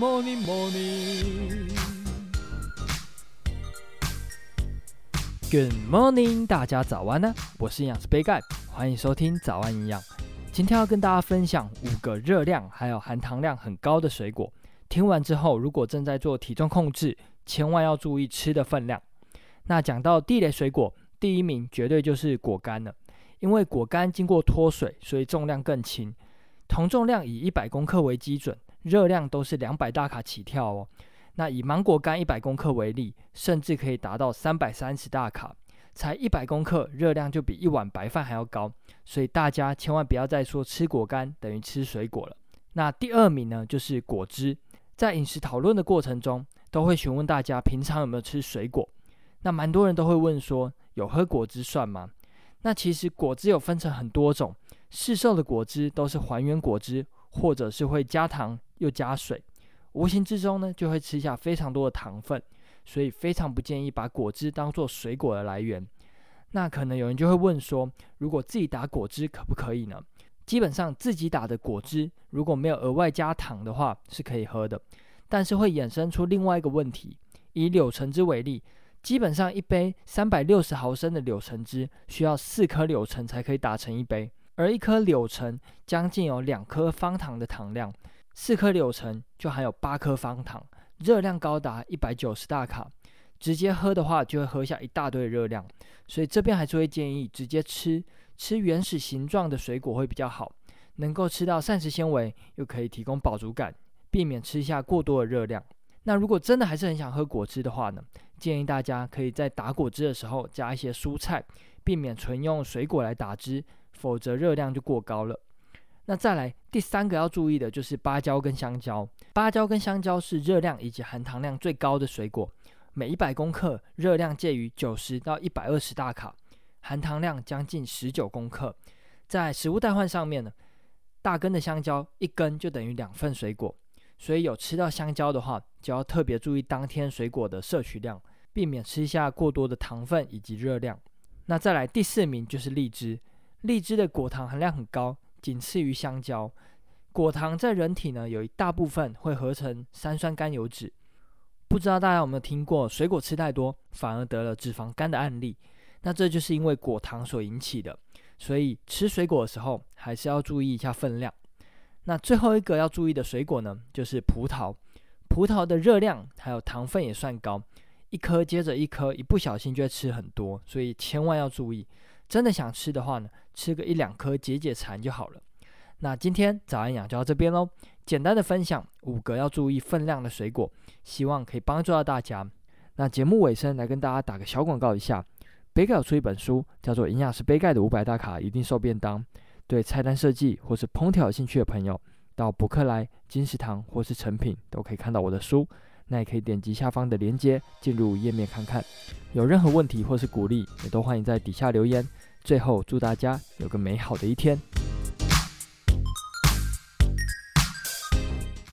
morning, morning. Good morning，大家早安呢！我是营养师杯盖，欢迎收听早安营养。今天要跟大家分享五个热量还有含糖量很高的水果。听完之后，如果正在做体重控制，千万要注意吃的分量。那讲到地雷水果，第一名绝对就是果干了，因为果干经过脱水，所以重量更轻。同重量以一百公克为基准，热量都是两百大卡起跳哦。那以芒果干一百公克为例，甚至可以达到三百三十大卡，才一百公克，热量就比一碗白饭还要高。所以大家千万不要再说吃果干等于吃水果了。那第二名呢，就是果汁。在饮食讨论的过程中，都会询问大家平常有没有吃水果。那蛮多人都会问说，有喝果汁算吗？那其实果汁有分成很多种。市售的果汁都是还原果汁，或者是会加糖又加水，无形之中呢就会吃下非常多的糖分，所以非常不建议把果汁当做水果的来源。那可能有人就会问说，如果自己打果汁可不可以呢？基本上自己打的果汁如果没有额外加糖的话是可以喝的，但是会衍生出另外一个问题。以柳橙汁为例，基本上一杯三百六十毫升的柳橙汁需要四颗柳橙才可以打成一杯。而一颗柳橙将近有两颗方糖的糖量，四颗柳橙就含有八颗方糖，热量高达一百九十大卡。直接喝的话，就会喝下一大堆热量。所以这边还是会建议直接吃，吃原始形状的水果会比较好，能够吃到膳食纤维，又可以提供饱足感，避免吃下过多的热量。那如果真的还是很想喝果汁的话呢，建议大家可以在打果汁的时候加一些蔬菜，避免纯用水果来打汁。否则热量就过高了。那再来第三个要注意的就是芭蕉跟香蕉。芭蕉跟香蕉是热量以及含糖量最高的水果，每一百公克热量介于九十到一百二十大卡，含糖量将近十九公克。在食物代换上面呢，大根的香蕉一根就等于两份水果，所以有吃到香蕉的话，就要特别注意当天水果的摄取量，避免吃下过多的糖分以及热量。那再来第四名就是荔枝。荔枝的果糖含量很高，仅次于香蕉。果糖在人体呢，有一大部分会合成三酸甘油酯。不知道大家有没有听过水果吃太多反而得了脂肪肝的案例？那这就是因为果糖所引起的。所以吃水果的时候还是要注意一下分量。那最后一个要注意的水果呢，就是葡萄。葡萄的热量还有糖分也算高，一颗接着一颗，一不小心就会吃很多，所以千万要注意。真的想吃的话呢，吃个一两颗解解馋就好了。那今天早安养就到这边喽，简单的分享五个要注意分量的水果，希望可以帮助到大家。那节目尾声来跟大家打个小广告一下，杯盖有出一本书，叫做《营养师杯盖的五百大卡一定瘦便当》，对菜单设计或是烹调有兴趣的朋友，到博客来、金石堂或是诚品都可以看到我的书。那也可以点击下方的链接进入页面看看。有任何问题或是鼓励，也都欢迎在底下留言。最后，祝大家有个美好的一天。